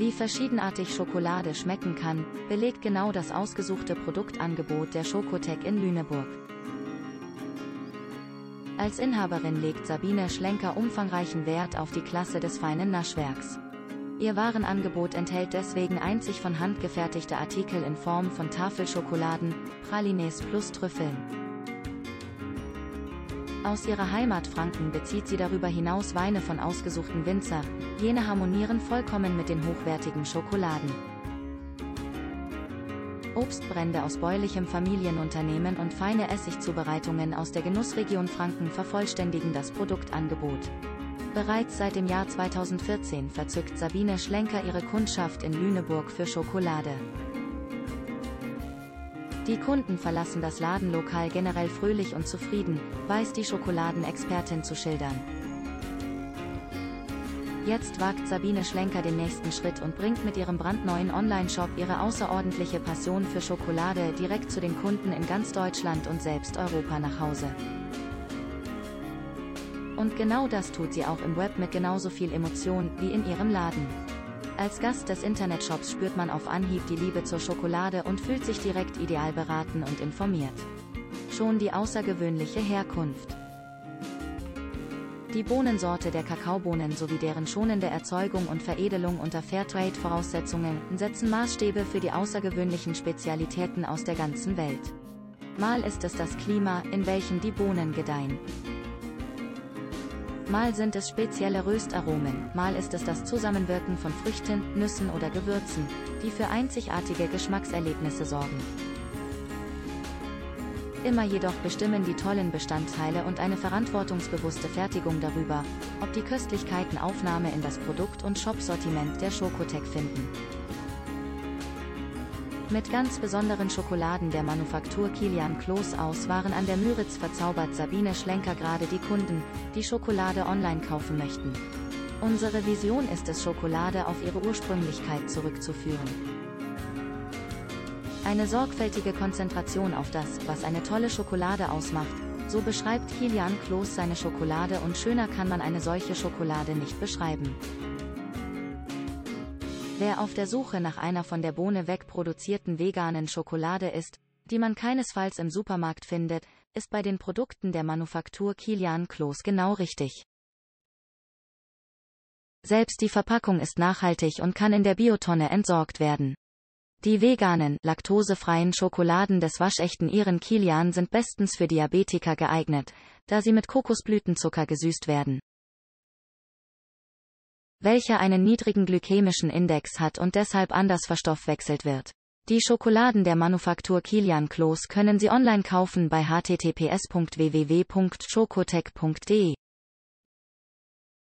Wie verschiedenartig Schokolade schmecken kann, belegt genau das ausgesuchte Produktangebot der Schokotech in Lüneburg. Als Inhaberin legt Sabine Schlenker umfangreichen Wert auf die Klasse des feinen Naschwerks. Ihr Warenangebot enthält deswegen einzig von Hand gefertigte Artikel in Form von Tafelschokoladen, Pralines plus Trüffeln. Aus ihrer Heimat Franken bezieht sie darüber hinaus Weine von ausgesuchten Winzer, jene harmonieren vollkommen mit den hochwertigen Schokoladen. Obstbrände aus bäuerlichem Familienunternehmen und feine Essigzubereitungen aus der Genussregion Franken vervollständigen das Produktangebot. Bereits seit dem Jahr 2014 verzückt Sabine Schlenker ihre Kundschaft in Lüneburg für Schokolade. Die Kunden verlassen das Ladenlokal generell fröhlich und zufrieden, weiß die Schokoladenexpertin zu schildern. Jetzt wagt Sabine Schlenker den nächsten Schritt und bringt mit ihrem brandneuen Online-Shop ihre außerordentliche Passion für Schokolade direkt zu den Kunden in ganz Deutschland und selbst Europa nach Hause. Und genau das tut sie auch im Web mit genauso viel Emotion wie in ihrem Laden. Als Gast des Internetshops spürt man auf Anhieb die Liebe zur Schokolade und fühlt sich direkt ideal beraten und informiert. Schon die außergewöhnliche Herkunft. Die Bohnensorte der Kakaobohnen sowie deren schonende Erzeugung und Veredelung unter Fairtrade-Voraussetzungen setzen Maßstäbe für die außergewöhnlichen Spezialitäten aus der ganzen Welt. Mal ist es das Klima, in welchem die Bohnen gedeihen. Mal sind es spezielle Röstaromen, mal ist es das Zusammenwirken von Früchten, Nüssen oder Gewürzen, die für einzigartige Geschmackserlebnisse sorgen. Immer jedoch bestimmen die tollen Bestandteile und eine verantwortungsbewusste Fertigung darüber, ob die Köstlichkeiten Aufnahme in das Produkt- und Shop-Sortiment der Schokotech finden. Mit ganz besonderen Schokoladen der Manufaktur Kilian Kloß aus waren an der Müritz verzaubert Sabine Schlenker gerade die Kunden, die Schokolade online kaufen möchten. Unsere Vision ist es Schokolade auf ihre Ursprünglichkeit zurückzuführen. Eine sorgfältige Konzentration auf das, was eine tolle Schokolade ausmacht, so beschreibt Kilian Kloß seine Schokolade und schöner kann man eine solche Schokolade nicht beschreiben. Wer auf der Suche nach einer von der Bohne weg produzierten veganen Schokolade ist, die man keinesfalls im Supermarkt findet, ist bei den Produkten der Manufaktur Kilian Kloß genau richtig. Selbst die Verpackung ist nachhaltig und kann in der Biotonne entsorgt werden. Die veganen, laktosefreien Schokoladen des waschechten Iren Kilian sind bestens für Diabetiker geeignet, da sie mit Kokosblütenzucker gesüßt werden welcher einen niedrigen glykämischen Index hat und deshalb anders verstoffwechselt wird. Die Schokoladen der Manufaktur Kilian Kloß können Sie online kaufen bei https://www.chocotech.de.